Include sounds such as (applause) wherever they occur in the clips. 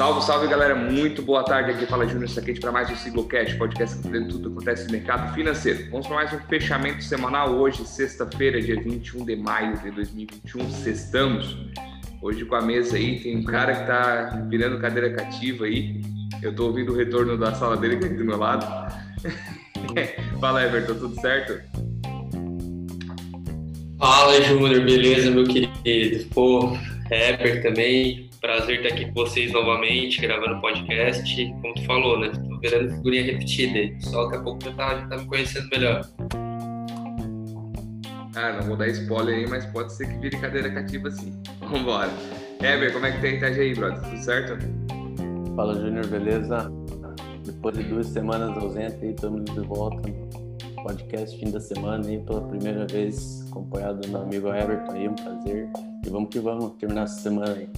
Salve, salve galera, muito boa tarde. Aqui fala Júnior Saquete para mais um Siglocast, podcast que tudo que acontece no mercado financeiro. Vamos para mais um fechamento semanal hoje, sexta-feira, dia 21 de maio de 2021. Sextamos. Hoje com a mesa aí tem um cara que tá virando cadeira cativa aí. Eu tô ouvindo o retorno da sala dele aqui do meu lado. (laughs) fala Everton, tudo certo? Fala Júnior, beleza, meu querido? Pô, Heber também, Prazer estar aqui com vocês novamente, gravando podcast. Como tu falou, né? Tô virando figurinha repetida. Só daqui a pouco já tá, já tá me conhecendo melhor. Ah, não vou dar spoiler aí, mas pode ser que vire cadeira cativa sim. (laughs) Vambora. Heber, como é que tá a Itajaí, brother? Tudo certo? Fala, Júnior, beleza? Depois de duas semanas ausente, estamos de volta no podcast fim da semana e pela primeira vez acompanhado do meu amigo Everton aí, um prazer. E vamos que vamos terminar essa semana aí.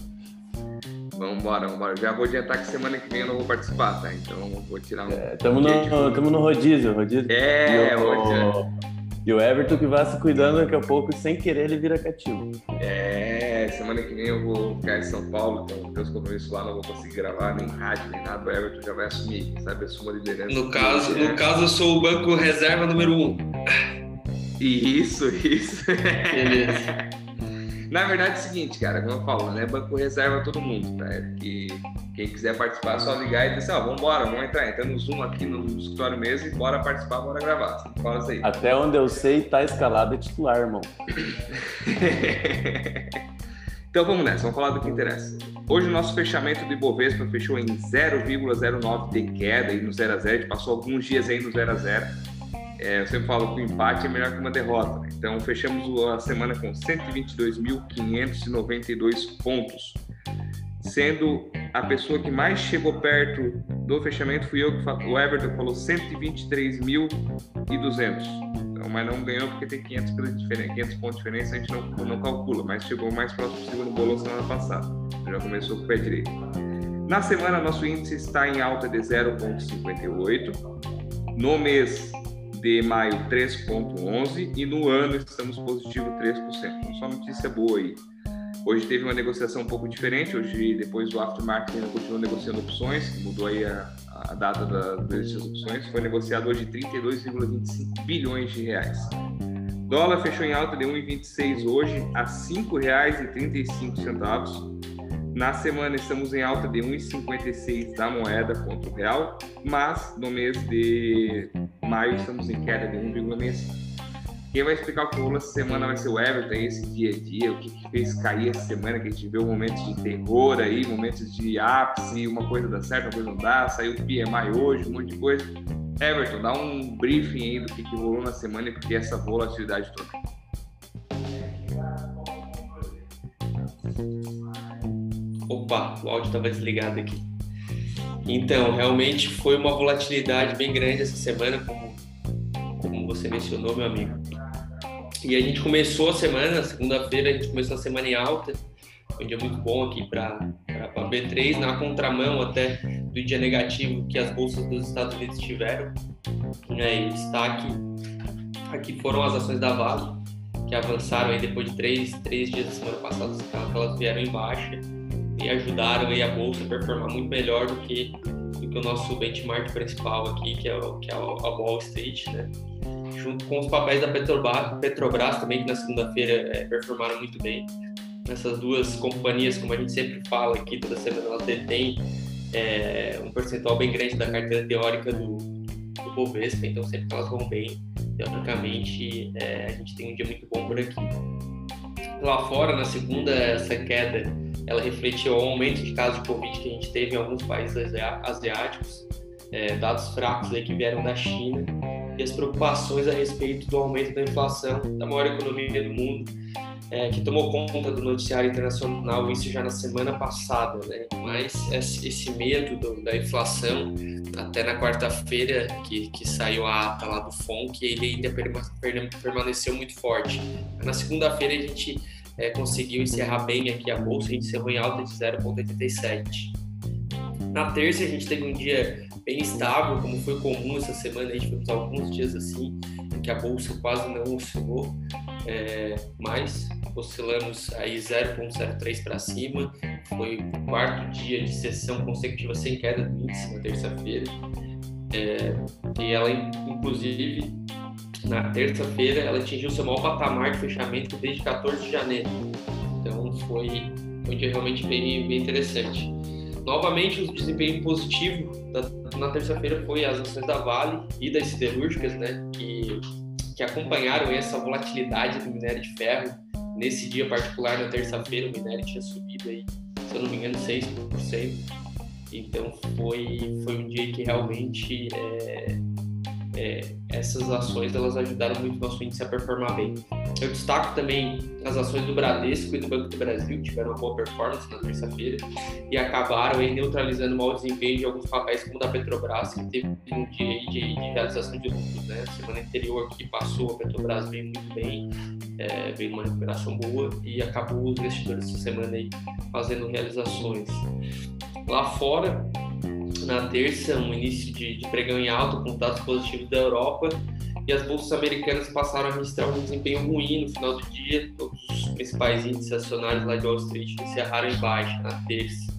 Vamos embora, vamos embora. Já vou adiantar que semana que vem eu não vou participar, tá? Então vou tirar um. É, tamo, no, (laughs) no rodízio, rodízio. É, e o, e o Everton que vai se cuidando daqui a pouco, sem querer, ele vira cativo. É, semana que vem eu vou ficar em São Paulo, então meus compromissos lá não vou conseguir gravar, nem rádio, nem nada. O Everton já vai assumir, sabe, a sua liderança. No caso, no caso, eu sou o banco reserva número um. Isso, isso. Beleza. (laughs) Na verdade é o seguinte, cara, como eu falo, né? Banco reserva todo mundo, tá? É que quem quiser participar, é só ligar e dizer assim, ó, vamos embora, vamos entrar. Entra no Zoom aqui no escritório mesmo e bora participar, bora gravar. Fala isso aí. Até onde eu sei, tá escalado é titular, irmão. (laughs) então vamos nessa, vamos falar do que interessa. Hoje o nosso fechamento do Ibovespa fechou em 0,09 de queda aí no 0 a 0 a gente passou alguns dias aí no 0 a 0 é, eu sempre falo que o empate é melhor que uma derrota. Né? Então, fechamos a semana com 122.592 pontos, sendo a pessoa que mais chegou perto do fechamento fui eu, que o Everton falou 123.200. Então, mas não ganhou porque tem 500, 500 pontos de diferença, a gente não, não calcula, mas chegou mais próximo possível no bolão semana passada. Já começou com o pé direito. Na semana, nosso índice está em alta de 0,58. No mês, de maio 3,11% e no ano estamos positivo 3%. Então, só notícia boa aí. Hoje teve uma negociação um pouco diferente. Hoje, depois do aftermarket, ainda continuou negociando opções, mudou aí a, a data da, dessas opções. Foi negociado hoje 32,25 bilhões de reais. Dólar fechou em alta de 1,26 hoje a R$ 5,35 na semana estamos em alta de 1,56 da moeda contra o real, mas no mês de maio estamos em queda de 1,65. Quem vai explicar o que rolou essa semana vai ser o Everton, esse dia a dia, o que, que fez cair essa semana, que a gente viu momentos de terror aí, momentos de ápice, uma coisa dá certo, uma coisa não dá, saiu o PMI hoje, um monte de coisa. Everton, dá um briefing aí do que, que rolou na semana e por que essa volatilidade toda. Opa, o áudio estava desligado aqui. Então, realmente foi uma volatilidade bem grande essa semana, como, como você mencionou, meu amigo. E a gente começou a semana, segunda-feira, a gente começou a semana em alta. Foi um dia muito bom aqui para a B3, na contramão até do dia negativo que as bolsas dos Estados Unidos tiveram. Né? E destaque aqui foram as ações da Vale, que avançaram aí depois de três, três dias da semana passada, elas vieram em baixa e ajudaram aí a bolsa a performar muito melhor do que, do que o nosso benchmark principal aqui, que é, o, que é a Wall Street, né? Junto com os papéis da Petrobras, Petrobras também, que na segunda-feira é, performaram muito bem. Essas duas companhias, como a gente sempre fala aqui, toda semana elas detêm é, um percentual bem grande da carteira teórica do, do Bovespa, então sempre que elas vão bem, teoricamente, é, a gente tem um dia muito bom por aqui. Lá fora, na segunda, essa queda ela refletiu o aumento de casos de Covid que a gente teve em alguns países asiáticos, é, dados fracos aí que vieram da China, e as preocupações a respeito do aumento da inflação da maior economia do mundo, é, que tomou conta do noticiário internacional, isso já na semana passada, né? Mas esse medo do, da inflação, até na quarta-feira que, que saiu a ata lá do FONC, ele ainda permaneceu muito forte. Na segunda-feira a gente é, conseguiu encerrar bem aqui a bolsa, a gente encerrou em alta de 0,87. Na terça a gente teve um dia bem estável, como foi comum essa semana, a gente tivemos alguns dias assim, em que a bolsa quase não oscilou, é, mas oscilamos aí 0,03 para cima. Foi o quarto dia de sessão consecutiva sem queda do índice na terça-feira. É, e ela, inclusive, na terça-feira, ela atingiu seu maior patamar de fechamento desde 14 de janeiro. Então, foi, um dia realmente bem, bem interessante. Novamente, o desempenho positivo da, na terça-feira foi as ações da Vale e das siderúrgicas, né, que, que acompanharam essa volatilidade do minério de ferro. Nesse dia particular, na terça-feira, o minério tinha subido aí, se eu não me engano, 6%. Então, foi, foi um dia que realmente é, é, essas ações elas ajudaram muito o nosso índice a performar bem. Eu destaco também as ações do Bradesco e do Banco do Brasil, que tiveram uma boa performance na terça-feira e acabaram aí, neutralizando o mau desempenho de alguns papéis, como o da Petrobras, que teve um dia de, de, realização de lucros. Né? Semana anterior que passou, a Petrobras veio muito bem, é, veio uma recuperação boa e acabou os investidores essa semana aí fazendo realizações. Lá fora, na terça, um início de, de pregão em alta com dados positivos da Europa e as bolsas americanas passaram a registrar um desempenho ruim no final do dia. Todos os principais índices acionários lá de Wall Street encerraram em baixa na terça.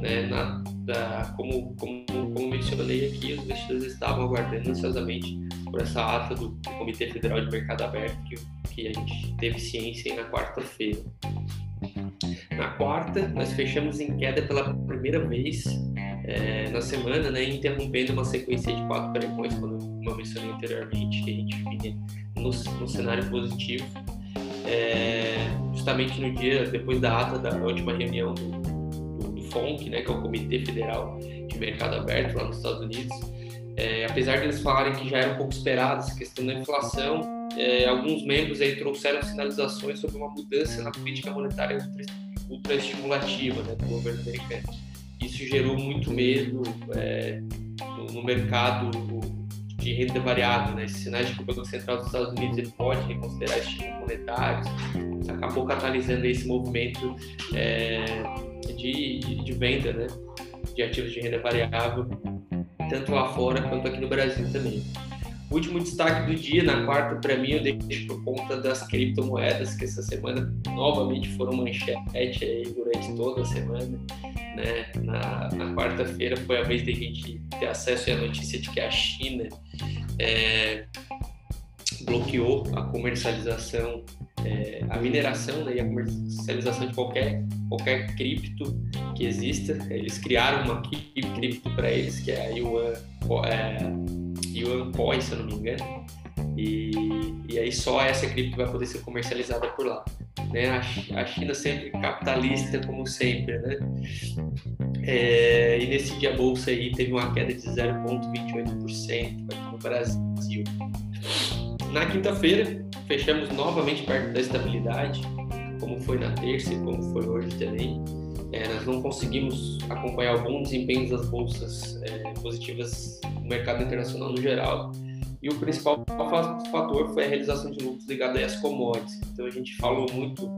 Né? Na, da, como, como, como mencionei aqui, os investidores estavam aguardando ansiosamente por essa ata do Comitê Federal de Mercado Aberto que, que a gente teve ciência na quarta-feira. Na quarta, nós fechamos em queda pela primeira vez é, na semana, né, interrompendo uma sequência de quatro pregões, como eu mencionei anteriormente, que a gente vinha no, no cenário positivo. É, justamente no dia depois da ata da última reunião do, do, do FONC, né, que é o Comitê Federal de Mercado Aberto lá nos Estados Unidos, é, apesar de eles falarem que já era um pouco esperado essa questão da inflação, é, alguns membros aí trouxeram sinalizações sobre uma mudança na política monetária ultra estimulativa né, do governo americano. Isso gerou muito medo é, no, mercado de renda variável, né? Esses sinais de que o Banco Central dos Estados Unidos ele pode reconsiderar estímulos monetários, acabou catalisando esse movimento é, de, de, de venda né? de ativos de renda variável, tanto lá fora quanto aqui no Brasil também. O último destaque do dia, na quarta, para mim, eu deixo por conta das criptomoedas, que essa semana novamente foram manchete aí durante toda a semana. Né? Na, na quarta-feira foi a vez da gente ter acesso à notícia de que a China é, bloqueou a comercialização, é, a mineração né, e a comercialização de qualquer, qualquer cripto que exista. Eles criaram uma cripto para eles, que é a Yuan. É, Yuan Coin, se eu não me engano. E, e aí só essa cripto vai poder ser comercializada por lá. Né? A, China sempre capitalista, como sempre. Né? É, e nesse dia a bolsa aí teve uma queda de 0,28% aqui no Brasil. Na quinta-feira, fechamos novamente perto da estabilidade, como foi na terça e como foi hoje também. É, nós não conseguimos acompanhar bom desempenho das bolsas é, positivas no mercado internacional no geral. E o principal fator foi a realização de lucros ligados às commodities. Então a gente falou muito,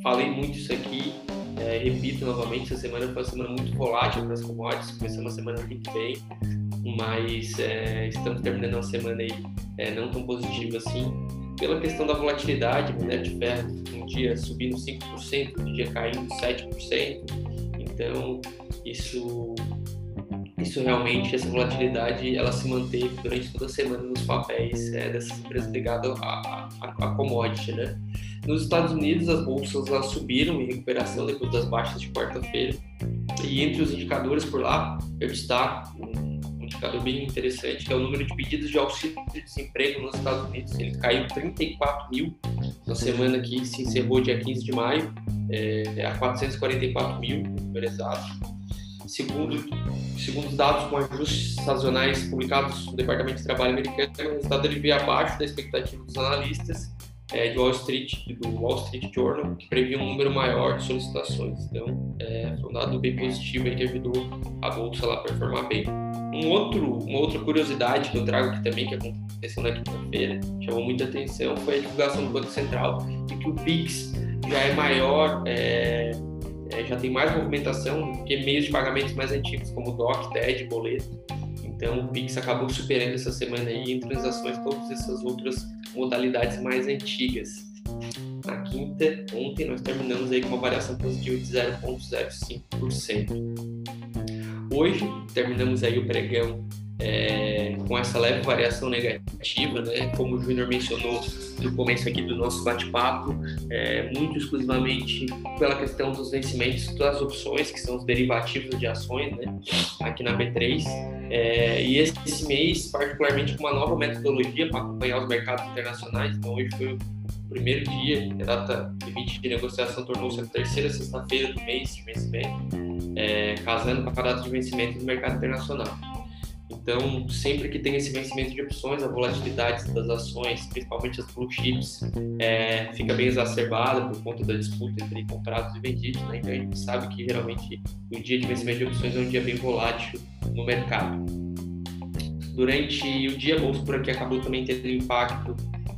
falei muito isso aqui, é, repito novamente, essa semana foi uma semana muito volátil para as commodities, começou uma semana muito bem, mas é, estamos terminando uma semana aí é, não tão positiva assim, pela questão da volatilidade, minério de ferro um dia subindo 5%, um dia caindo 7%, então isso isso realmente, essa volatilidade, ela se manteve durante toda a semana nos papéis é, dessas empresas ligadas a, a, a, commodity, né? Nos Estados Unidos, as bolsas elas subiram em recuperação depois das baixas de quarta-feira. E entre os indicadores por lá, eu destaco um indicador bem interessante, que é o número de pedidos de auxílio de desemprego nos Estados Unidos. Ele caiu 34 mil na semana que se encerrou dia 15 de maio, é, a 444 mil, número exato Segundo, segundo os dados com ajustes sazonais publicados no Departamento de Trabalho americano, o resultado ele veio abaixo da expectativa dos analistas é, de Wall Street, do Wall Street Journal, que previa um número maior de solicitações. Então, é, foi um dado bem positivo que ajudou a bolsa lá a performar bem. Um outro, uma outra curiosidade que eu trago aqui também, que aconteceu na quinta-feira, chamou muita atenção, foi a divulgação do Banco Central de que o PIX já é maior é, é, já tem mais movimentação do que meios de pagamentos mais antigos, como DOC, TED, boleto. Então, o Pix acabou superando essa semana aí em transações todas essas outras modalidades mais antigas. Na quinta, ontem, nós terminamos aí com uma variação positiva de 0,05%. Hoje, terminamos aí o pregão é, com essa leve variação negativa, né? Como o Júnior mencionou no começo aqui do nosso bate-papo, é, muito exclusivamente pela questão dos vencimentos das opções, que são os derivativos de ações, né? Aqui na B3. É, e esse, esse, mês, particularmente, com uma nova metodologia para acompanhar os mercados internacionais. Então, hoje foi o primeiro dia, a data limite de negociação tornou-se a terceira sexta-feira do mês de vencimento, é, casando com a data de vencimento do mercado internacional. Então, sempre que tem esse vencimento de opções, a volatilidade das ações, principalmente as blue chips, é, fica bem exacerbada por conta da disputa entre comprados e vendidos. Né? Então, a gente sabe que geralmente o dia de vencimento de opções é um dia bem volátil no mercado. Durante o dia, a bolsa por aqui acabou também tendo impacto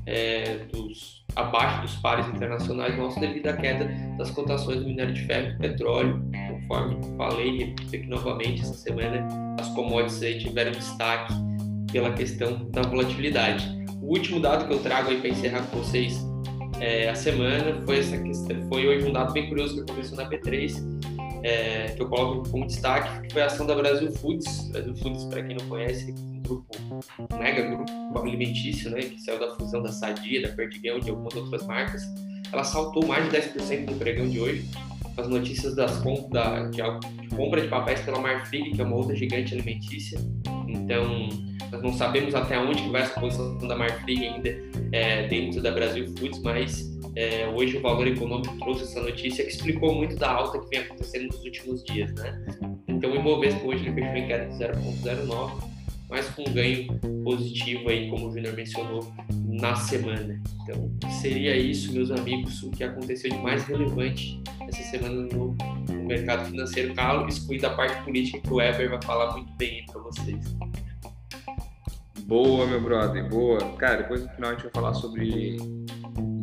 é, dos abaixo dos pares internacionais nossos devido à queda das cotações do minério de ferro e petróleo, conforme falei repito aqui novamente essa semana, as commodities aí tiveram destaque pela questão da volatilidade. O último dado que eu trago aí para encerrar com vocês é, a semana foi essa questão, foi hoje um dado bem curioso que aconteceu na B3, é, que eu coloco como destaque, que foi a ação da Brasil Foods. Brasil Foods, para quem não conhece, grupo, um mega grupo alimentício, né, que saiu da fusão da Sadia, da Perdigão e de algumas outras marcas, ela saltou mais de 10% no pregão de hoje. As notícias das da, de, de, compra de papéis pela Marfrig, que é uma outra gigante alimentícia. Então, nós não sabemos até onde vai essa posição da Marfrig ainda é, dentro da Brasil Foods, mas é, hoje o Valor Econômico trouxe essa notícia que explicou muito da alta que vem acontecendo nos últimos dias, né? Então, o Ibovespa hoje ele fechou em queda de 0,09 mas com um ganho positivo aí, como o Júnior mencionou, na semana. Então, seria isso, meus amigos, o que aconteceu de mais relevante essa semana no, no mercado financeiro. Claro, excluindo a parte política que o Weber vai falar muito bem para vocês. Boa, meu brother, boa. Cara, depois no final a gente vai falar sobre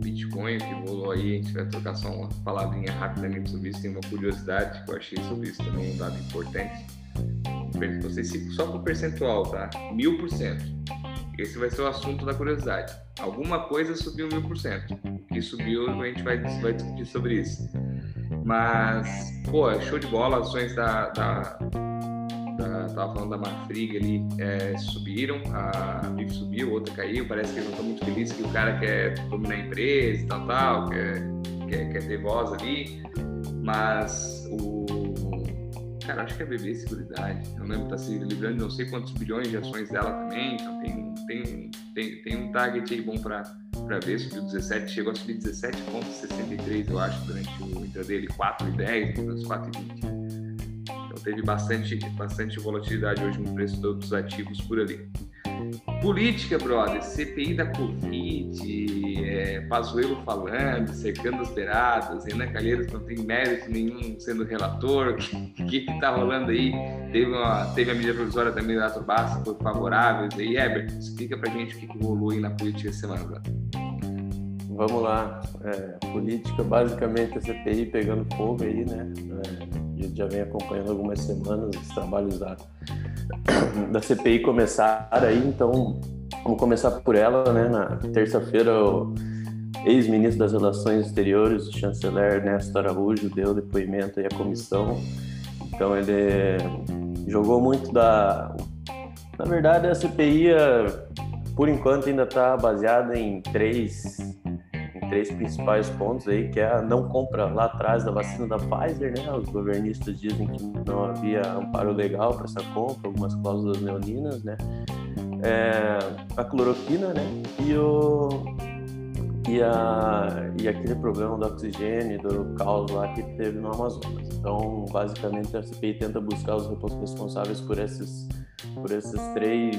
Bitcoin, que rolou aí, a gente vai trocar só uma palavrinha rapidamente sobre isso. Tem uma curiosidade que eu achei sobre isso também, um dado importante você só por percentual, tá? Mil por cento. Esse vai ser o assunto da curiosidade. Alguma coisa subiu mil por cento. O que subiu, a gente vai, vai discutir sobre isso. Mas, pô, show de bola. Ações da, da, da tava falando da Marfrig ali, é, subiram. A BIF subiu, outra caiu. Parece que eles não estão muito felizes que o cara quer dominar a empresa e tal, tal, quer, quer, quer ter voz ali. Mas o Cara, acho que é BB Seguridade. Eu lembro que tá se livrando de não sei quantos bilhões de ações dela também. Então tem, tem, tem, tem um target aí bom para ver. Subiu 17, chegou a subir 17,63, eu acho, durante o intraday, 4,10, menos 4,20. Então teve bastante, bastante volatilidade hoje no preço dos ativos por ali. Política, brother, CPI da Covid, é, Pazuello falando, secando os beirados, Renan Calheiros não tem mérito nenhum sendo relator, (laughs) o que, que tá rolando aí? Teve, uma, teve a medida provisória também da Basta, foi favorável, aí, Herbert, explica pra gente o que, que rolou aí na política essa semana, brother. Vamos lá, é, política, basicamente a CPI pegando fogo aí, né? É, a gente já vem acompanhando algumas semanas os trabalhos da da CPI começar aí, então vamos começar por ela, né? Na terça-feira, o ex-ministro das Relações Exteriores, o chanceler Ernesto Araújo, deu depoimento aí à comissão. Então ele jogou muito da. Na verdade, a CPI, por enquanto, ainda está baseada em três três principais pontos aí, que é a não compra lá atrás da vacina da Pfizer, né? Os governistas dizem que não havia amparo legal para essa compra, algumas cláusulas leoninas, né? É, a cloroquina, né? E o e, a, e aquele problema do oxigênio, do caos lá que teve no Amazonas. Então, basicamente, a CPI tenta buscar os responsáveis por esses, por esses três,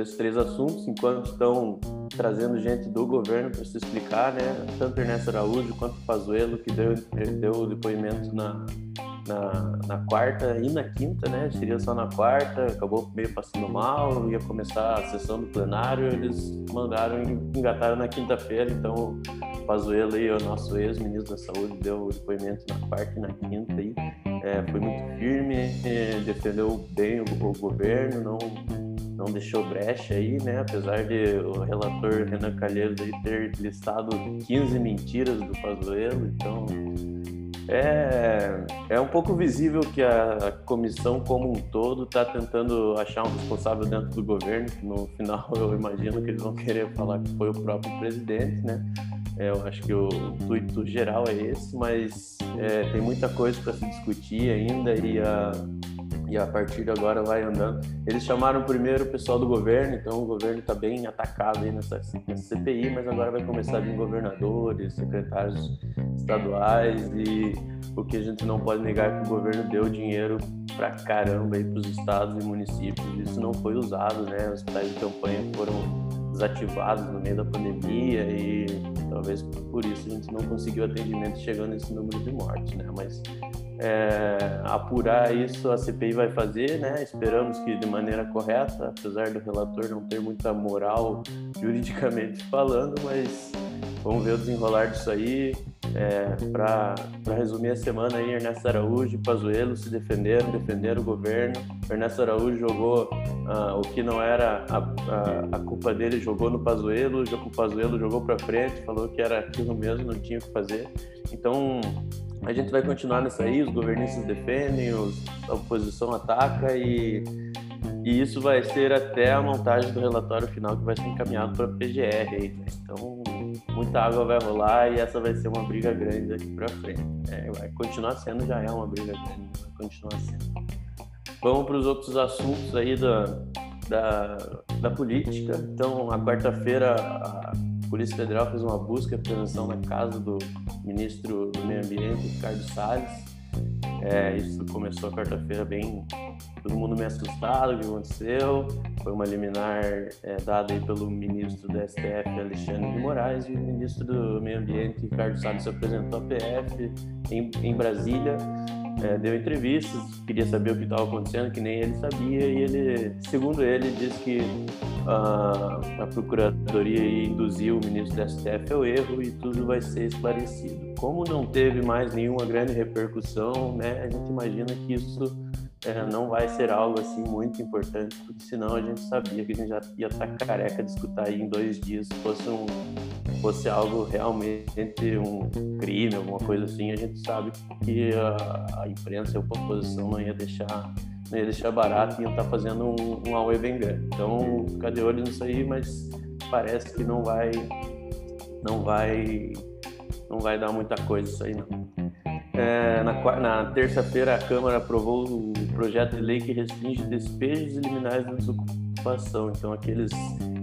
esses três assuntos, enquanto estão trazendo gente do governo para se explicar, né? Tanto Ernesto Araújo quanto Pazuello, que deu, deu depoimento na, na, na, quarta e na quinta, né? Seria só na quarta, acabou meio passando mal, ia começar a sessão do plenário, eles mandaram, engataram na quinta-feira, então o Pazuello aí, o nosso ex-ministro da Saúde, deu depoimento na quarta e na quinta aí, é, foi muito firme, defendeu bem o, o governo, não não deixou brecha aí, né? Apesar de o relator Renan Calheiros ter listado 15 mentiras do Pazuello, então é, é um pouco visível que a comissão como um todo está tentando achar um responsável dentro do governo, que no final eu imagino que eles vão querer falar que foi o próprio presidente, né? É, eu acho que o intuito geral é esse, mas é, tem muita coisa para se discutir ainda e a, e a partir de agora vai andando. Eles chamaram primeiro o pessoal do governo, então o governo está bem atacado aí nessa, nessa, CPI, mas agora vai começar a vir governadores, secretários estaduais e o que a gente não pode negar é que o governo deu dinheiro para caramba aí para os estados e municípios. Isso não foi usado, né? Os hospitais de campanha foram desativados no meio da pandemia e talvez por isso a gente não conseguiu atendimento chegando nesse número de mortes, né? Mas é, apurar isso a CPI vai fazer, né? Esperamos que de maneira correta, apesar do relator não ter muita moral (laughs) juridicamente falando, mas vamos ver o desenrolar disso aí. É, Para resumir a semana aí, Ernesto Araújo e Pazuello se defenderam, defenderam o governo. Ernesto Araújo jogou uh, o que não era a, a, a, culpa dele, jogou no Pazuello, o Pazuello jogou para frente, falou que era aquilo mesmo, não tinha o que fazer. Então, a gente vai continuar nessa aí, os governistas defendem, os, a oposição ataca e, e isso vai ser até a montagem do relatório final que vai ser encaminhado para a PGR aí, né? Então, muita água vai rolar e essa vai ser uma briga grande daqui para frente. É, vai continuar sendo, já é uma briga grande, vai continuar sendo. Vamos para os outros assuntos aí da, da, da política. Então, a quarta-feira, a Polícia Federal fez uma busca e apreensão na casa do ministro do Meio Ambiente, Ricardo Salles. É, isso começou quarta-feira bem todo mundo meio assustado, o que aconteceu. Foi uma liminar é, dada aí pelo ministro do STF, Alexandre de Moraes, e o ministro do Meio Ambiente, Ricardo Salles, se apresentou à PF em, em Brasília. É, deu entrevistas, queria saber o que estava acontecendo, que nem ele sabia, e ele, segundo ele, disse que uh, a Procuradoria induziu o ministro do STF ao erro e tudo vai ser esclarecido. Como não teve mais nenhuma grande repercussão, né, a gente imagina que isso é, não vai ser algo assim muito importante, porque senão a gente sabia que a gente já ia estar tá careca de escutar aí em dois dias se fosse, um, fosse algo realmente um crime, alguma coisa assim, a gente sabe que a, a imprensa e a oposição não ia deixar não ia deixar barato e ia estar tá fazendo um, um AUE bem grande. Então, ficar de olho nisso aí, mas parece que não vai não vai não vai dar muita coisa isso aí não. É, na, na terça-feira, a Câmara aprovou projeto de lei que restringe despejos liminares de desocupação. Então, aqueles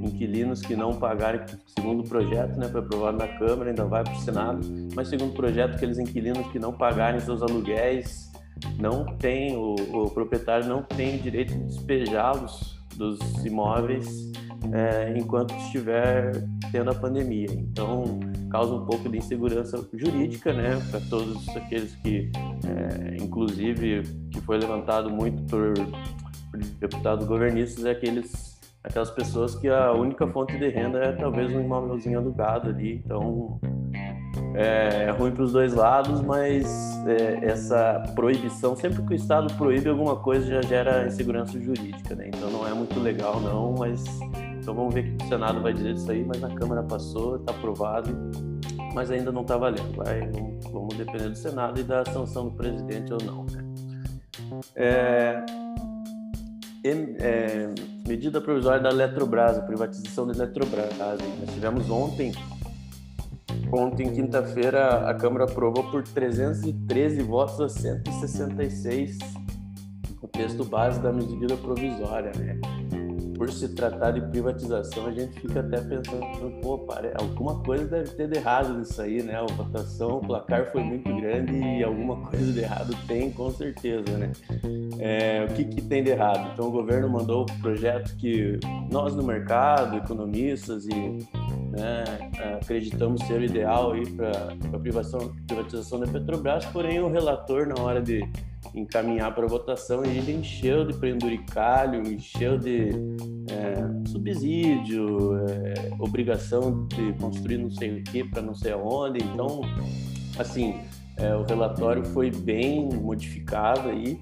inquilinos que não pagarem, segundo o projeto, né, foi aprovado na Câmara, ainda vai para o Senado, mas segundo o projeto, aqueles inquilinos que não pagarem seus aluguéis, não tem, o, o proprietário não tem o direito de despejá-los dos imóveis é, enquanto estiver tendo a pandemia. Então, causa um pouco de insegurança jurídica, né, para todos aqueles que, é, inclusive, que foi levantado muito por, por deputados governistas, é aqueles aquelas pessoas que a única fonte de renda é talvez um imóvelzinho alugado ali. Então, é, é ruim para os dois lados, mas é, essa proibição, sempre que o Estado proíbe alguma coisa, já gera insegurança jurídica, né? Então não é muito legal, não, mas então vamos ver o que o Senado vai dizer disso aí, mas a Câmara passou, está aprovado, mas ainda não está valendo. Vai, vamos, vamos, depender do Senado e da sanção do presidente ou não. Né? É, é, medida provisória da Eletrobras, a privatização da Eletrobras. Nós tivemos ontem, ontem, quinta-feira, a Câmara aprovou por 313 votos a 166 o texto base da medida provisória, né? Por se tratar de privatização, a gente fica até pensando, pô, pare... alguma coisa deve ter de errado nisso aí, né? A votação, o placar foi muito grande e alguma coisa de errado tem, com certeza, né? É, o que, que tem de errado? Então, o governo mandou o projeto que nós no mercado, economistas e né, acreditamos ser o ideal para a privatização da Petrobras, porém o relator, na hora de encaminhar para votação e ele encheu de penduricalho, encheu de é, subsídio, é, obrigação de construir não sei o que para não sei aonde. Então, assim, é, o relatório foi bem modificado aí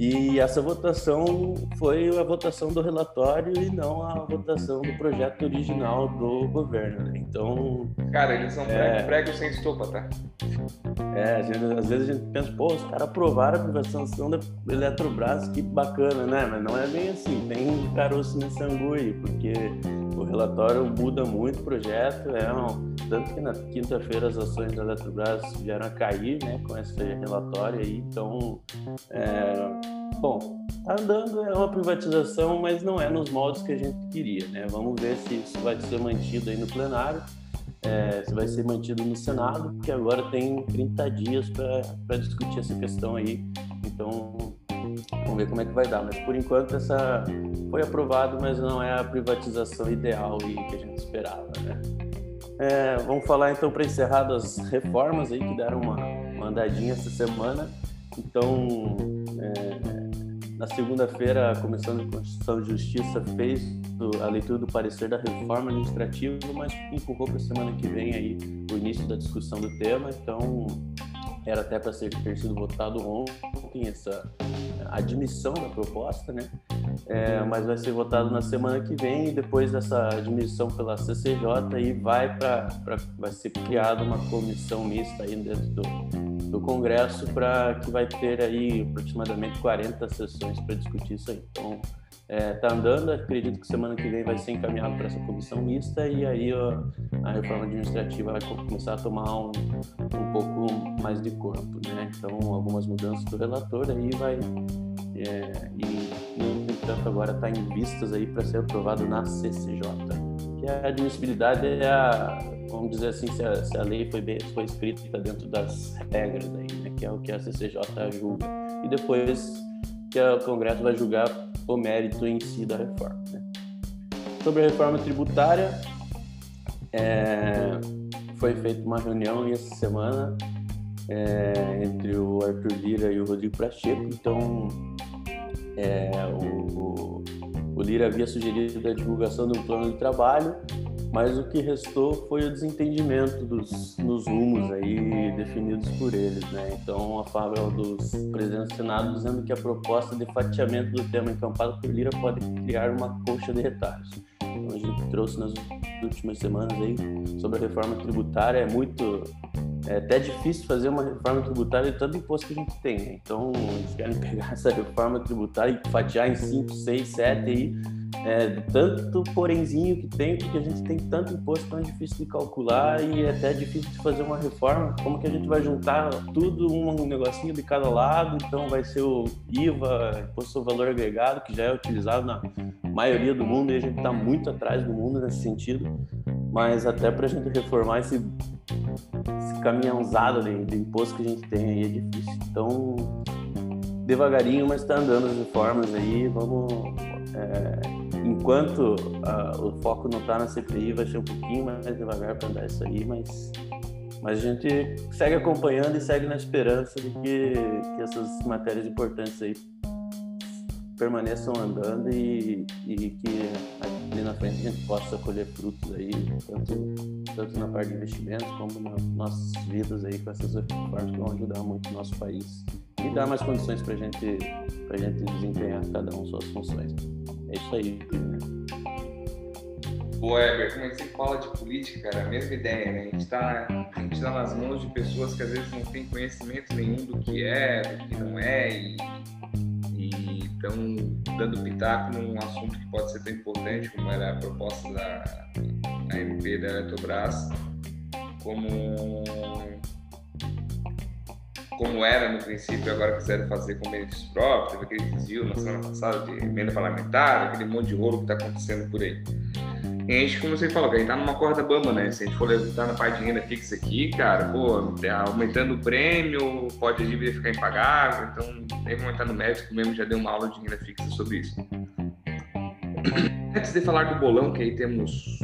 E essa votação foi a votação do relatório e não a votação do projeto original do governo. Né? Então. Cara, eles são é... pregos sem estopa, tá? É, gente, às vezes a gente pensa, pô, os caras aprovaram a privatização da Eletrobras, que bacana, né? Mas não é bem assim, tem caroço nesse angu aí, porque o relatório muda muito o projeto, é um, tanto que na quinta-feira as ações da Eletrobras vieram a cair, né, com esse relatório aí, então, é, bom, tá andando, é uma privatização, mas não é nos moldes que a gente queria, né? Vamos ver se isso vai ser mantido aí no plenário é, se vai ser mantido no Senado, que agora tem 30 dias para discutir essa questão aí. Então, vamos ver como é que vai dar. Mas por enquanto essa foi aprovado, mas não é a privatização ideal e que a gente esperava, né? É, vamos falar então para encerrar das reformas aí que deram uma, uma andadinha essa semana. Então, é, na segunda-feira, a Comissão de Constituição e Justiça fez a leitura do parecer da reforma administrativa, mas empurrou para a semana que vem aí o início da discussão do tema. Então, era até para ter sido votado ontem essa admissão da proposta, né? É, mas vai ser votado na semana que vem e depois dessa admissão pela CCJ aí vai para vai ser criada uma comissão mista aí dentro do, do Congresso para que vai ter aí aproximadamente 40 sessões para discutir isso aí. Então é, tá andando, acredito que semana que vem vai ser encaminhado para essa comissão mista e aí ó, a reforma administrativa vai começar a tomar um, um pouco mais de corpo, né? Então algumas mudanças do relator aí vai é, e no entanto agora está em vistas aí para ser aprovado na CCJ, que a admissibilidade é a, vamos dizer assim, se a, se a lei foi, bem, foi escrita dentro das regras aí, né? Que é o que a CCJ julga e depois que o Congresso vai julgar o mérito em si da reforma. Né? Sobre a reforma tributária, é, foi feita uma reunião essa semana é, entre o Arthur Lira e o Rodrigo Pacheco. Então, é, o, o, Lira havia sugerido a divulgação de um plano de trabalho mas o que restou foi o desentendimento dos, nos rumos aí definidos por eles, né? Então a fala dos presidentes do Senado dizendo que a proposta de fatiamento do tema encampado por Lira pode criar uma colcha de retalhos. Então a gente trouxe nas últimas semanas aí sobre a reforma tributária, é muito é até difícil fazer uma reforma tributária de tanto imposto que a gente tem. Né? Então, eles querem pegar (laughs) essa reforma tributária e fatiar em 5, 6, 7 aí é, tanto porenzinho que tem, porque a gente tem tanto imposto tão difícil de calcular e é até difícil de fazer uma reforma. Como que a gente vai juntar tudo, um negocinho de cada lado? Então vai ser o IVA, Imposto sobre Valor Agregado, que já é utilizado na maioria do mundo e a gente está muito atrás do mundo nesse sentido. Mas até para a gente reformar esse, esse caminhãozado de, de imposto que a gente tem aí é difícil. Então, devagarinho, mas está andando as reformas aí. Vamos. É, enquanto o foco não está na CPI, vai ser um pouquinho mais devagar para andar isso aí, mas, mas a gente segue acompanhando e segue na esperança de que, que essas matérias importantes aí permaneçam andando e, e que ali na frente a gente possa colher frutos aí, tanto, tanto na parte de investimentos como nas nossas vidas aí com essas reformas que vão ajudar muito o nosso país e dar mais condições para gente, a gente desempenhar cada um suas funções. É isso aí. Ô, Eber, como é que você fala de política, cara? A mesma ideia, né? A gente, tá, gente tá nas mãos de pessoas que às vezes não têm conhecimento nenhum do que é, do que não é, e estão dando pitaco num assunto que pode ser tão importante como era a proposta da AMP da Eletrobras, como como era no princípio, agora quiseram fazer com benefício próprio, teve aquele desvio na semana passada de emenda parlamentar, aquele monte de rolo que está acontecendo por aí. E a gente, como você falou, a gente tá numa corda bamba, né? Se a gente for levantar na parte de renda fixa aqui, cara, pô, tá aumentando o prêmio, pode a dívida ficar impagável, então nem vamos entrar no médico mesmo, já deu uma aula de renda fixa sobre isso. Antes de falar do bolão, que aí temos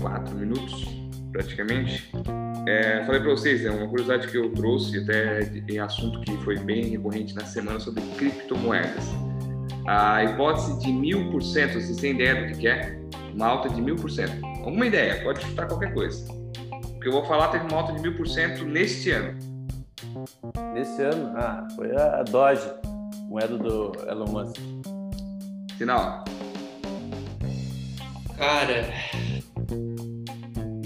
quatro minutos, praticamente, é, falei para vocês, é uma curiosidade que eu trouxe até em assunto que foi bem recorrente na semana sobre criptomoedas. A hipótese de mil por cento, vocês têm ideia do que é? Uma alta de mil por cento. Alguma ideia? Pode chutar qualquer coisa. O que eu vou falar teve uma alta de mil por cento neste ano. Nesse ano? Ah, foi a Doge. moeda do Elon Musk. Sinal. Cara,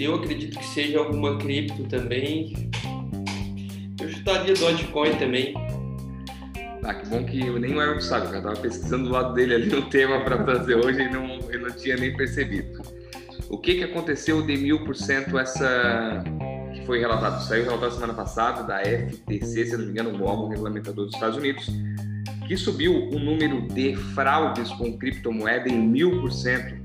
eu acredito que seja alguma cripto também. Eu chutaria Dogecoin também. Ah, que bom que nem o Everton sabe, eu estava pesquisando do lado dele ali um tema para trazer hoje e não, ele não tinha nem percebido. O que, que aconteceu de mil por cento essa que foi relatado? Saiu relatado semana passada da FTC, se não me engano, o órgão regulamentador dos Estados Unidos, que subiu o número de fraudes com criptomoeda em mil por cento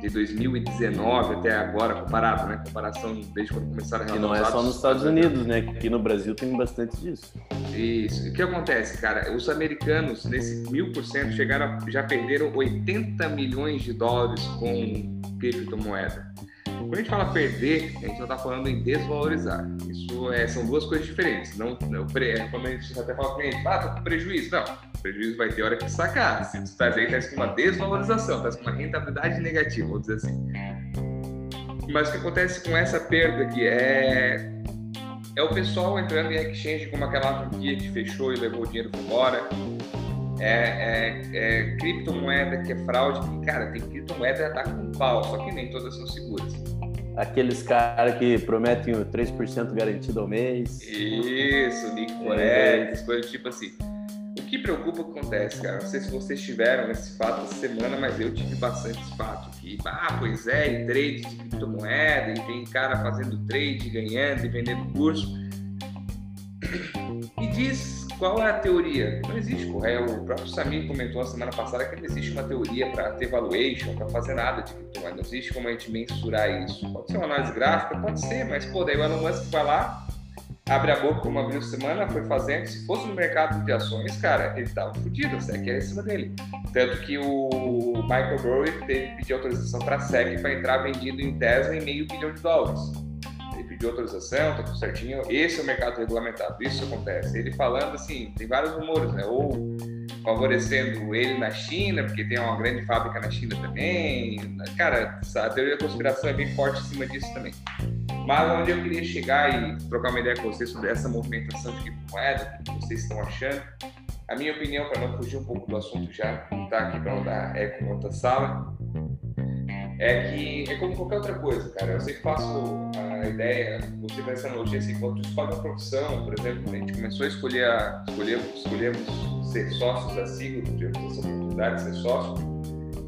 de 2019 até agora, comparado, né? Comparação desde quando começaram a relatar. E não é só nos Estados Unidos, né? Aqui no Brasil tem bastante disso. Isso. O que acontece, cara? Os americanos, nesse mil por cento, chegaram a, já perderam 80 milhões de dólares com criptomoeda. Quando a gente fala perder, a gente não está falando em desvalorizar. Isso é, são duas coisas diferentes. Não, não, é, quando a gente até fala para o cliente, ah, tô com prejuízo. Não, prejuízo vai ter hora que sacar. Se tu estás aí, estás com uma desvalorização, estás com uma rentabilidade negativa, vamos dizer assim. Mas o que acontece com essa perda aqui é é o pessoal entrando em exchange como aquela franquia que fechou e levou o dinheiro embora. É, é, é, criptomoeda que é fraude. Cara, tem criptomoeda que tá com pau, só que nem todas são seguras. Aqueles caras que prometem o 3% garantido ao mês. Isso, Nick Forex, é. coisas tipo assim. O que preocupa o que acontece, cara? Não sei se vocês tiveram esse fato essa semana, mas eu tive bastante esse fato. Que, ah, pois é, e trade de criptomoeda, e tem cara fazendo trade, ganhando e vendendo curso. E diz qual é a teoria? Não existe. É, o próprio Samir comentou na semana passada que não existe uma teoria para ter valuation, para fazer nada de criptomoeda. Não existe como a gente mensurar isso. Pode ser uma análise gráfica, pode ser, mas, pô, daí o Elon Musk vai lá, abre a boca como abriu semana, foi fazendo. Se fosse no mercado de ações, cara, ele tava fodido, a SEC era em cima dele. Tanto que o Michael Burry teve que pedir autorização para a SEC para entrar vendido em Tesla em meio bilhão de dólares. Ele pediu autorização, tá tudo certinho. Esse é o mercado regulamentado, isso acontece. Ele falando assim, tem vários rumores, né? Ou favorecendo ele na China, porque tem uma grande fábrica na China também. Cara, a teoria da conspiração é bem forte em cima disso também. Mas onde eu queria chegar e trocar uma ideia com vocês sobre essa movimentação de criptomoeda, o que vocês estão achando. A minha opinião, para não fugir um pouco do assunto já, tá aqui para não dar eco na outra sala, é que é como qualquer outra coisa, cara. Eu sempre faço a ideia, você faz essa analogia assim, quando tu escolhe uma profissão, por exemplo, a gente começou a escolher, a, escolhemos, escolhemos ser sócios da sigla, tivemos essa oportunidade de ser sócio,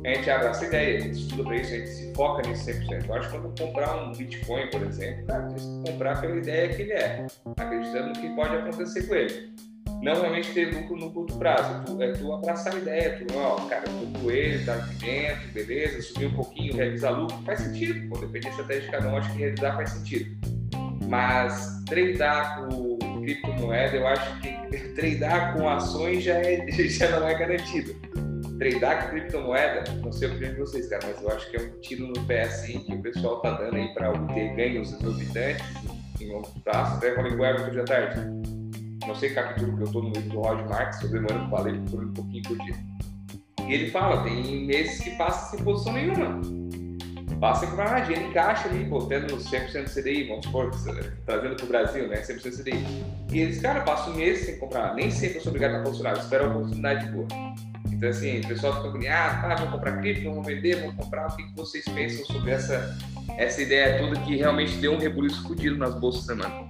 a gente abraça a ideia, a gente estuda para isso, a gente se foca nisso 100%. Eu acho que quando comprar um Bitcoin, por exemplo, cara, tem que comprar pela ideia que ele é, acreditando no que pode acontecer com ele. Não realmente ter lucro no curto prazo, tu, é tu abraçar a ideia, tu, ó, cara, eu tô ele, tá aqui dentro, beleza, subir um pouquinho, realizar lucro, faz sentido, pô, depende da estratégia de cada um, acho que realizar faz sentido. Mas treinar com criptomoeda, eu acho que (laughs) treinar com ações já, é, (laughs) já não é garantido tradear com criptomoeda, não sei o que de vocês, cara, mas eu acho que é um tiro no pé assim que o pessoal tá dando aí para obter ganhos exorbitantes em longo prazo. Até falei com o hoje à tarde. Não sei capítulo que eu tô no livro do Roger Marx, sobre que falei por um pouquinho por dia. E ele fala, tem meses que passa sem posição nenhuma. Passa com ah, dinheiro em caixa ali, pô, tendo 100% CDI, vamos supor, trazendo para o Brasil, né, 100% CDI. E eles, cara, passa um mês sem comprar, nem sempre eu sou obrigado a posicionar, espero a oportunidade boa. Então, assim, o pessoal fica agoniado, ah, vamos comprar cripto, vamos vender, vamos comprar. O que, vocês pensam sobre essa, essa ideia toda que realmente deu um rebuliço fodido nas bolsas semana?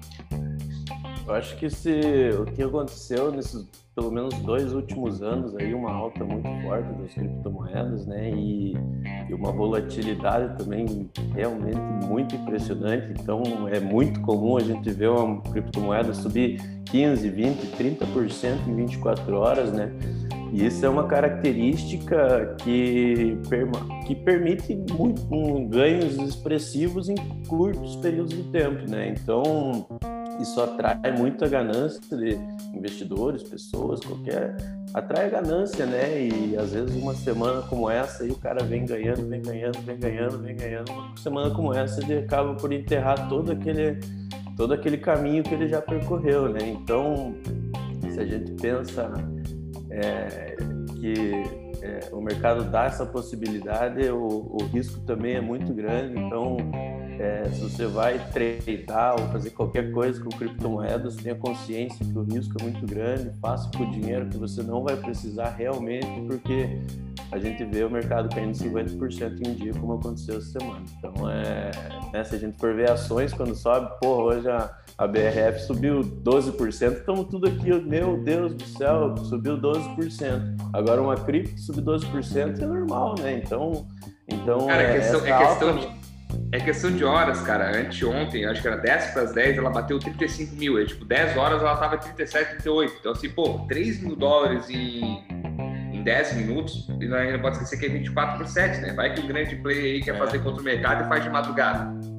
Eu acho que se, o que aconteceu nesses pelo menos dois últimos anos aí uma alta muito forte das criptomoedas, né? E, e, uma volatilidade também realmente muito impressionante. Então é muito comum a gente ver uma criptomoeda subir 15, 20, 30% em 24 horas, né? E isso é uma característica que, que permite muito, um, ganhos expressivos em curtos períodos de tempo, né? Então, isso atrai muita ganância de investidores, pessoas, qualquer. Atrai a ganância, né? E às vezes uma semana como essa aí o cara vem ganhando, vem ganhando, vem ganhando, vem ganhando. Uma semana como essa ele acaba por enterrar todo aquele, todo aquele caminho que ele já percorreu, né? Então, se a gente pensa é, que é, o mercado dá essa possibilidade, o, o, risco também é muito grande. Então, é, se você vai treinar ou fazer qualquer coisa com criptomoedas, tenha consciência que o risco é muito grande, faça com o dinheiro que você não vai precisar realmente, porque a gente vê o mercado caindo 50% em um dia, como aconteceu essa semana. Então, é, né, se a gente for ver ações, quando sobe, pô, hoje a, a BRF subiu 12%, estamos tudo aqui, meu Deus do céu, subiu 12%. Agora uma cripto subir 12% é normal, né? Então, então Cara, é, questão, é questão alta... de é questão de horas, cara. Anteontem, acho que era 10 para as 10, ela bateu 35 mil. É, tipo, 10 horas ela tava 37, 38. Então, assim, pô, 3 mil dólares em, em 10 minutos, e não, não pode esquecer que é 24 por 7, né? Vai que o grande player aí quer é. fazer contra o mercado e faz de madrugada.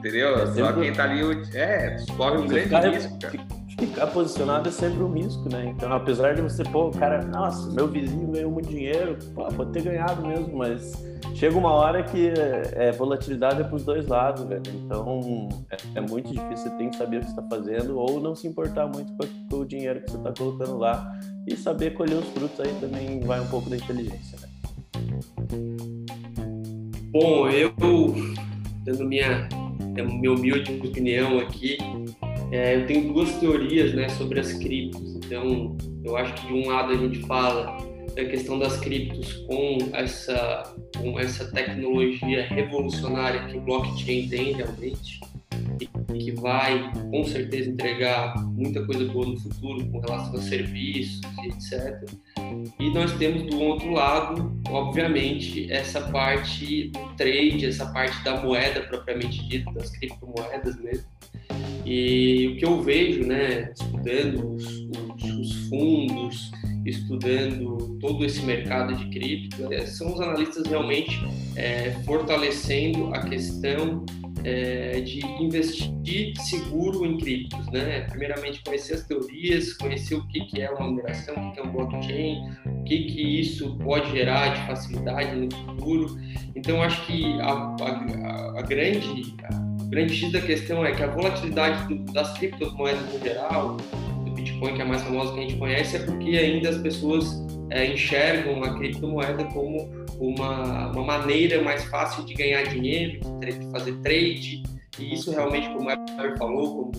Entendeu? É Só quem tá ali, é, corre um grande ficar, risco, cara. Ficar posicionado é sempre um risco, né? Então, apesar de você, pô, o cara, nossa, meu vizinho ganhou muito dinheiro, pô, pode ter ganhado mesmo, mas chega uma hora que é, volatilidade é para os dois lados, velho. Então é, é, muito difícil, você tem que saber o que está fazendo ou não se importar muito com, com o dinheiro que você está colocando lá e saber colher os frutos aí também vai um pouco da inteligência, né? Bom, eu dando minha, minha humilde opinião aqui, é, eu tenho duas teorias né, sobre as criptos. Então, eu acho que de um lado a gente fala da questão das criptos com essa, com essa tecnologia revolucionária que o blockchain tem realmente que vai com certeza entregar muita coisa boa no futuro com relação a serviços etc. E nós temos do outro lado, obviamente, essa parte do trade, essa parte da moeda propriamente dita, das criptomoedas mesmo. E o que eu vejo, né, estudando os, os, os fundos, estudando todo esse mercado de cripto, é, são os analistas realmente é, fortalecendo a questão é, de investir seguro em criptos, né? Primeiramente conhecer as teorias, conhecer o que, que é uma mineração, o que, que é um blockchain, o que, que isso pode gerar de facilidade no futuro. Então, acho que a, a, a grande a grande X da questão é que a volatilidade das criptomoedas no geral Bitcoin, que é a mais famosa que a gente conhece, é porque ainda as pessoas é, enxergam a criptomoeda como uma, uma maneira mais fácil de ganhar dinheiro, de fazer trade, e isso realmente, como o Eber falou, como,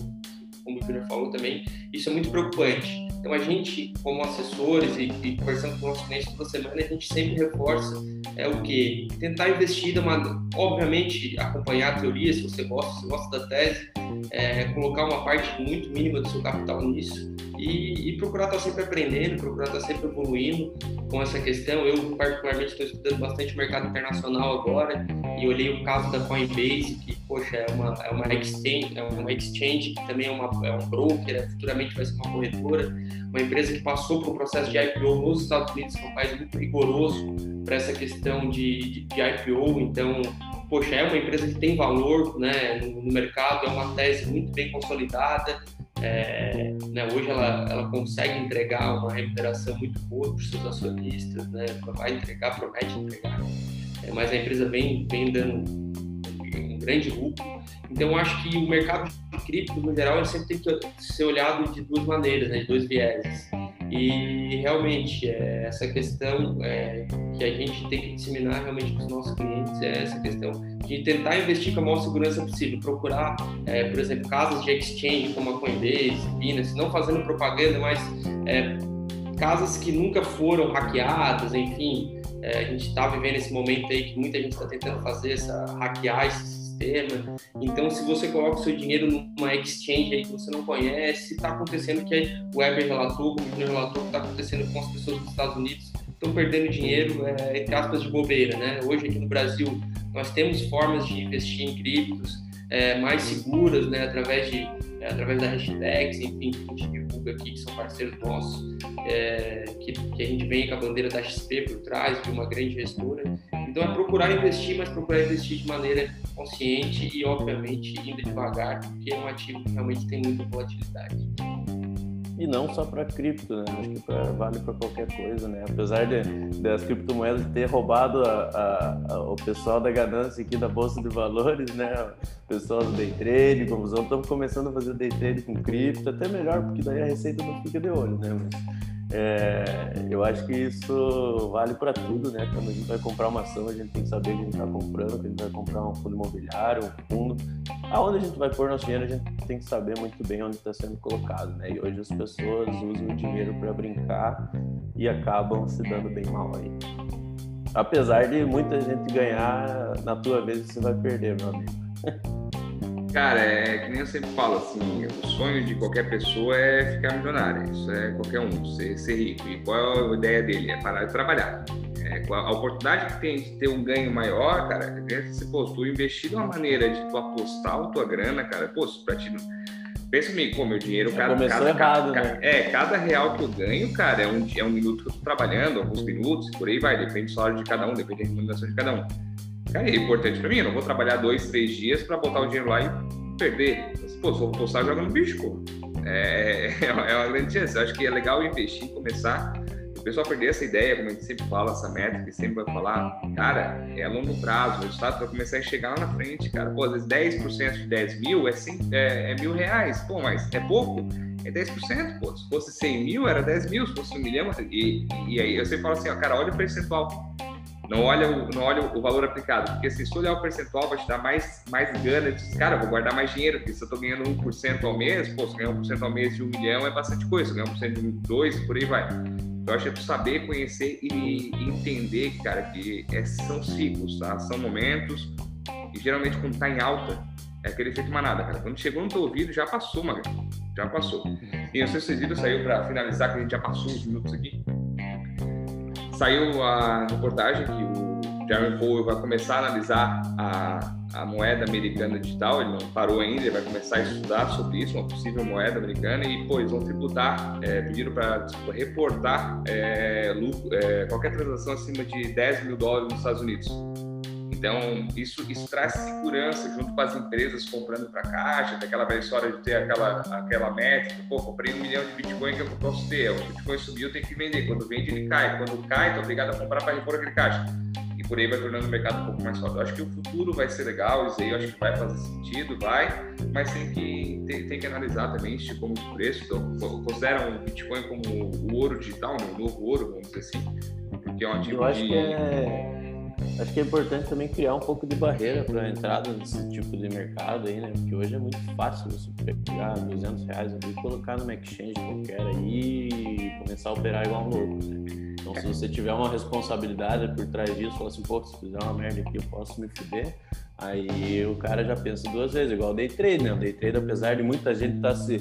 como o Junior falou também, isso é muito preocupante. Então, a gente, como assessores e, e conversando com nossos clientes toda semana, a gente sempre reforça é o que? Tentar investir, uma, obviamente, acompanhar a teoria, se você gosta, se gosta da tese, é, colocar uma parte muito mínima do seu capital nisso e, e, procurar estar sempre aprendendo, procurar estar sempre evoluindo com essa questão. Eu, particularmente, estou estudando bastante mercado internacional agora e olhei o caso da Coinbase, que, poxa, é uma, é uma, exchange, é uma exchange que também é, uma, é um broker, é, futuramente vai ser uma corretora, uma empresa que passou por um processo de IPO nos Estados Unidos, que é um país muito rigoroso para essa questão de, de, de IPO, então poxa, é uma empresa que tem valor né, no mercado, é uma tese muito bem consolidada, é, né, hoje ela, ela consegue entregar uma remuneração muito boa para os seus acionistas, né, vai entregar, promete entregar, é, mas a empresa vem, vem dando um grande lucro. Então, acho que o mercado de cripto, no geral, sempre tem que ser olhado de duas maneiras, né, de dois vieses. E realmente, é, essa questão é, que a gente tem que disseminar realmente para os nossos clientes é essa questão de tentar investir com a maior segurança possível, procurar, é, por exemplo, casas de exchange como a Coinbase, Binance, não fazendo propaganda, mas é, casas que nunca foram hackeadas, enfim, é, a gente está vivendo esse momento aí que muita gente está tentando fazer essa hackear esse sistema. Então, se você coloca o seu dinheiro numa exchange aí que você não conhece, está acontecendo que o Weber relatou, o Junior relatou, está acontecendo com as pessoas dos Estados Unidos estão perdendo dinheiro, é, entre aspas, de bobeira, né? Hoje aqui no Brasil nós temos formas de investir em criptos é, mais seguras, né? Através de é, através da hashtags, enfim, que a gente divulga aqui, que são parceiros nossos, é, que, que a gente vem com a bandeira da XP por trás, de uma grande gestora. Então é procurar investir, mas procurar investir de maneira consciente e, obviamente, indo devagar, porque é um ativo que realmente tem muita volatilidade. E não só para cripto, né? Acho que pra, vale para qualquer coisa, né? Apesar de, das criptomoedas ter roubado a, a, a, o pessoal da ganância aqui da Bolsa de Valores, né? O pessoal do day trade, confusão, estamos começando a fazer day trade com cripto, até melhor, porque daí a receita não fica de olho, né? Mas, É, eu acho que isso vale para tudo, né? Quando a gente vai comprar uma ação, a gente tem que saber que a gente está comprando, que a gente vai comprar um fundo imobiliário, um fundo. Aonde a gente vai pôr nosso dinheiro, a gente tem que saber muito bem onde está sendo colocado, né? E hoje as pessoas usam o dinheiro para brincar e acabam se dando bem mal aí. Apesar de muita gente ganhar, na tua vez você vai perder, meu amigo. (laughs) Cara, é que nem eu sempre falo assim, o sonho de qualquer pessoa é ficar milionário. Isso é qualquer um, ser, ser rico. E qual é a ideia dele? É parar de trabalhar. É, a oportunidade que tem de ter um ganho maior, cara, é se pô, tu investir de uma maneira de tu apostar a tua grana, cara, pô, pra ti Pensa comigo, pô, meu dinheiro, Já cada, começou cada, errado, cada, né? é, cada real que eu ganho, cara, é um, é um minuto que eu tô trabalhando, alguns minutos, por aí vai, depende do salário de cada um, depende da remuneração de cada um. É importante pra mim, eu não vou trabalhar dois, três dias pra botar o dinheiro lá e perder. Mas, pô, eu postar jogando bicho, pô. (laughs) É, é uma grande chance. Eu acho que é legal investir, começar. O pessoal perder essa ideia, como a gente sempre fala, essa métrica, que sempre vai falar, cara, é a longo prazo, o resultado vai começar a chegar lá na frente, cara. Pô, às vezes 10% de 10 mil é, cem, é, é mil reais. Pô, mas é pouco? É 10%, pô. Se fosse 100 mil, era 10 mil. Se fosse um milhão, e, e aí eu sempre falo assim, ó, cara, olha o percentual. Não olha, o, não olha o valor aplicado, porque se você olhar o percentual, vai te dar mais, mais gana de, cara, vou guardar mais dinheiro, porque se eu tô ganhando 1% ao mês, pô, se ganhar 1% ao mês de um milhão é bastante coisa, se ganhar 1% de dois, por aí vai. Então, eu acho que é tu saber, conhecer e entender, cara, que é, são ciclos, tá? São momentos, e geralmente quando tá em alta, é aquele efeito manada, cara. Quando chegou no teu ouvido, já passou, mano. Já passou. E não sei se vocês viram, saiu para finalizar, que a gente já passou uns minutos aqui saiu a reportagem que o Jeremy Powell vai começar a analisar a, a moeda americana digital, ele não parou ainda, ele vai começar a estudar sobre isso, uma possível moeda americana, e pô, eles vão tributar, é, pediram para reportar é, lucro, é, qualquer transação acima de 10 mil dólares nos Estados Unidos. Então, isso, isso traz segurança junto com as empresas comprando para caixa, daquela velha história de ter aquela, aquela métrica, pô, comprei um milhão de Bitcoin que eu posso ter, o Bitcoin subiu, tenho que vender, quando vende ele cai, quando cai, tô obrigado a comprar para repor aquele caixa. E por aí vai tornando o mercado um pouco mais forte. Eu acho que o futuro vai ser legal, isso aí eu acho que vai fazer sentido, vai, mas tem que, tem, tem que analisar também esse como de preço. Então, consideram o Bitcoin como o ouro digital, né? o novo ouro, vamos dizer assim, porque é um tipo Eu acho de... que é Acho que é importante também criar um pouco de barreira para a entrada nesse tipo de mercado aí, né? Porque hoje é muito fácil você pegar 200 reais e colocar numa exchange qualquer aí e começar a operar igual um louco, né? Então, se você tiver uma responsabilidade por trás disso, falar assim, pô, se fizer uma merda aqui, eu posso me fuder. Aí o cara já pensa duas vezes, igual o day trade, né? O day trade, apesar de muita gente estar tá se,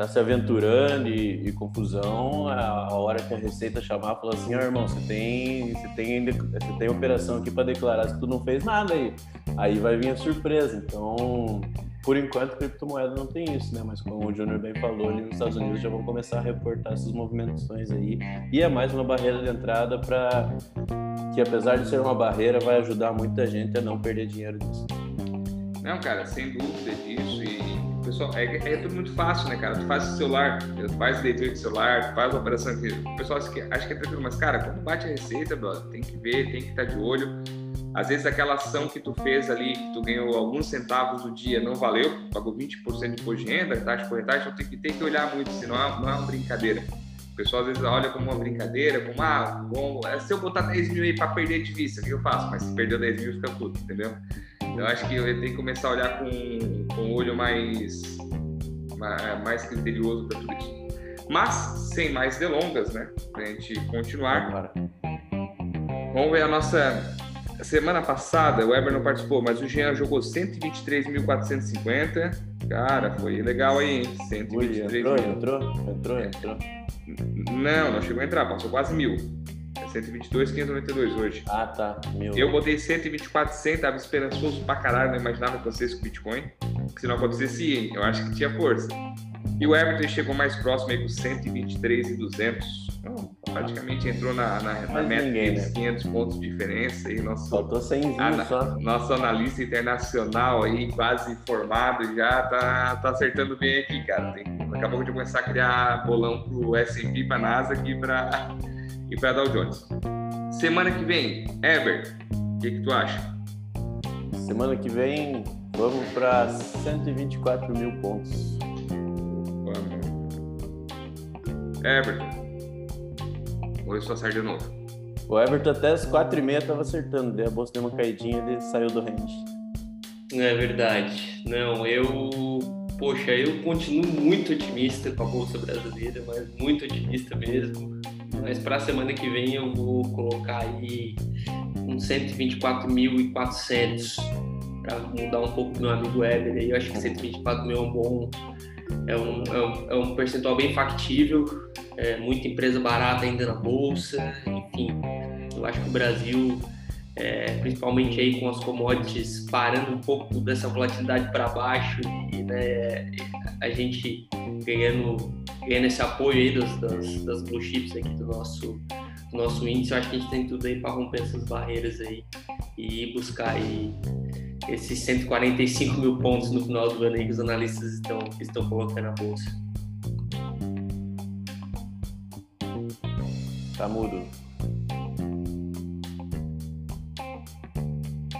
tá se aventurando e, e confusão, a, hora que a Receita chamar, fala assim, oh, irmão, você tem, você tem, você tem operação aqui para declarar se tu não fez nada aí. Aí vai vir a surpresa. Então, por enquanto, criptomoeda não tem isso, né? Mas como o Júnior bem falou, ali nos Estados Unidos já vão começar a reportar essas movimentações aí. E é mais uma barreira de entrada para que, apesar de ser uma barreira, vai ajudar muita gente a não perder dinheiro disso. Não, cara, sem dúvida disso. E, pessoal, é, é tudo muito fácil, né, cara? Tu faz o celular, tu faz leitura de celular, tu faz a operação aqui. O pessoal acha que, acha que é tranquilo, mas, cara, quando bate a receita, brother, tem que ver, tem que estar de olho às vezes aquela ação que tu fez ali, que tu ganhou alguns centavos do dia, não valeu, pagou 20% de imposto de renda, taxa de corretagem, então tem que, tem que olhar muito, senão não é uma brincadeira. O pessoal às vezes olha como uma brincadeira, como, ah, bom, é, se eu botar 10 mil aí para perder de vista, o que eu faço? Mas se perdeu 10 mil, fica puto, entendeu? Então acho que eu tenho que começar a olhar com, com um olho mais, mais criterioso para tudo isso. Mas, sem mais delongas, né? Pra gente continuar. Vamos ver a nossa Semana passada o Weber não participou, mas o Jean jogou 123.450. Cara, foi legal aí, hein? 123 entrou, mil. entrou, entrou, entrou. Não, não chegou a entrar, passou quase mil. É 122,592 hoje. Ah, tá. Mil. Eu botei 124,100, tava esperançoso pra caralho, não imaginava que acontecesse com o Bitcoin. Se não acontecesse, eu acho que tinha força. E o Everton chegou mais próximo aí com 123,200. Então, praticamente entrou na, na, na meta ninguém, né? 500 pontos de diferença. E nosso, Faltou 100 ana, só. Nosso analista internacional aí, quase formado, já tá, tá acertando bem aqui, cara. Tem, daqui a pouco de começar a criar bolão pro S&P, pra NASA aqui pra, e pra Dow Jones. Semana que vem, Ever, o que, que tu acha? Semana que vem, vamos para 124 mil pontos. Vamos. Everton. Ou eu estou certo de novo? O Everton até as 4h30 estava acertando, daí a bolsa deu uma caidinha e ele saiu do range. É verdade. Não, eu. Poxa, eu continuo muito otimista com a Bolsa Brasileira, mas muito otimista mesmo. Mas para a semana que vem eu vou colocar aí uns 124.400 para mudar um pouco do meu amigo Weber. Aí eu acho que 124 mil é um bom. É um, é um, é um percentual bem factível, é muita empresa barata ainda na bolsa, enfim. Eu acho que o Brasil é, principalmente aí com as commodities parando um pouco dessa volatilidade para baixo e né, a gente ganhando, ganhando esse apoio aí das, das, das blue chips aqui do nosso, do nosso índice, eu acho que a gente tem tudo aí para romper essas barreiras aí e buscar aí esses 145 mil pontos no final do ano aí que os analistas estão, estão colocando na bolsa. Tá mudo.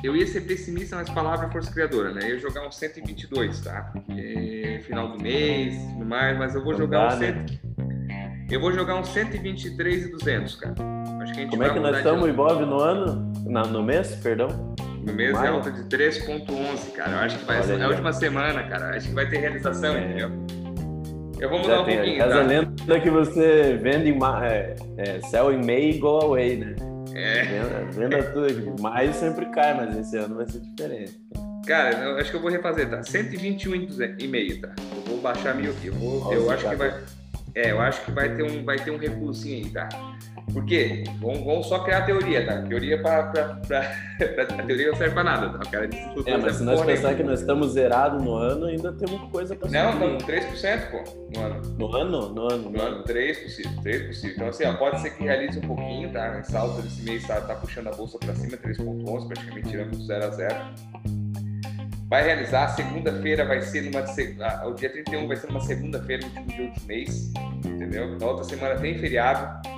Eu ia ser pessimista, mas palavra é força criadora, né? Eu ia jogar um 122, tá? Porque final do mês, tudo mais, mas eu vou Não jogar dá, um né? 100... Eu vou jogar um 123 e 200, cara. Acho que a gente Como é que nós de- estamos, Ibov, no ano? Na- no mês, perdão? No mês é Maio? alta de 3.11, cara. Eu acho que vai Olha ser aí, na última semana, cara. Acho que vai ter realização, É. entendeu? Eu vou mudar Já um pouquinho, Reza a tá? lenda que você vende em ma- é, é, sell in May go away, né? É. Venda, venda tudo. Maio sempre cai, mas esse ano vai ser diferente. Cara, eu acho que eu vou refazer, tá? 121 e 200 e meio, tá? Eu vou baixar mil aqui. Eu, vou, Nossa, eu acho que vai. É, eu acho que vai ter um, vai ter um recuozinho aí, tá? Por quê? Vamos, vamos só criar a teoria, tá? Teoria pra, pra, pra, A teoria não serve pra nada, tá? O cara disse que É, mas se nós pensar que nós estamos zerados no ano, ainda temos coisa pra Não, subir. não, 3%, pô, no ano. No ano? No ano. No ano, 3 possível, 3 possível. Então, assim, ó, pode ser que realize um pouquinho, tá? Essa alta desse mês tá, tá puxando a bolsa pra cima, 3,11, praticamente tirando do 0 a 0. Vai realizar, segunda-feira vai ser numa. O dia 31 vai ser numa segunda-feira, último dia do mês, entendeu? Na outra semana tem feriado.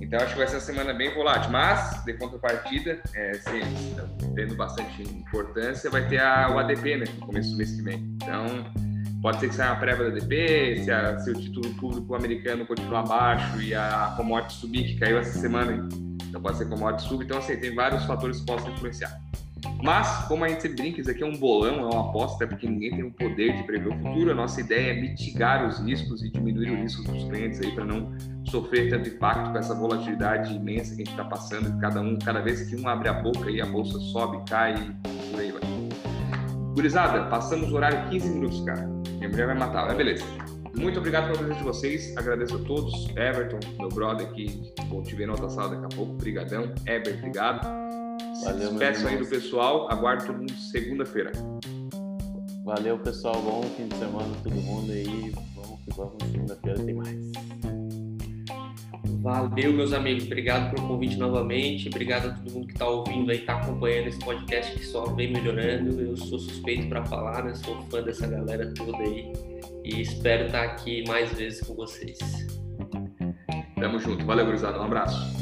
Então acho que vai ser uma semana bem volátil. Mas, de contrapartida, é, se, tendo bastante importância, vai ter a, o ADP, né? No começo do mês que vem. Então, pode ser que saia uma prévia do ADP, se, a- se o título público americano continuar baixo e a commodity subir, que caiu essa semana. Então pode ser commodity suba. Então, assim, tem vários fatores que possam influenciar. Mas, como a gente sempre brinca, isso aqui é um bolão, é uma aposta, porque ninguém tem o poder de prever o futuro. A nossa ideia é mitigar os riscos e diminuir o risco dos clientes aí para não sofrer tanto impacto com essa volatilidade imensa que a gente está passando. Cada um, cada vez que um abre a boca aí a bolsa sobe, cai e por aí vai. Gurizada, passamos o horário 15 minutos, cara. Minha mulher vai matar, mas beleza. Muito obrigado pela presença de vocês. Agradeço a todos. Everton, meu brother aqui, vou te ver na outra sala daqui a pouco. Brigadão. Eber, obrigado. Valeu, Despeço aí do pessoal. Aguardo todo mundo segunda-feira. Valeu, pessoal. Bom fim de semana todo mundo aí. Vamos que vamos. Segunda-feira tem mais. Valeu, meus amigos. Obrigado pelo convite novamente. Obrigado a todo mundo que está ouvindo aí, está acompanhando esse podcast que só vem melhorando. Eu sou suspeito para falar, né? Sou fã dessa galera toda aí. E espero estar aqui mais vezes com vocês. Tamo junto. Valeu, gurizada. Um abraço.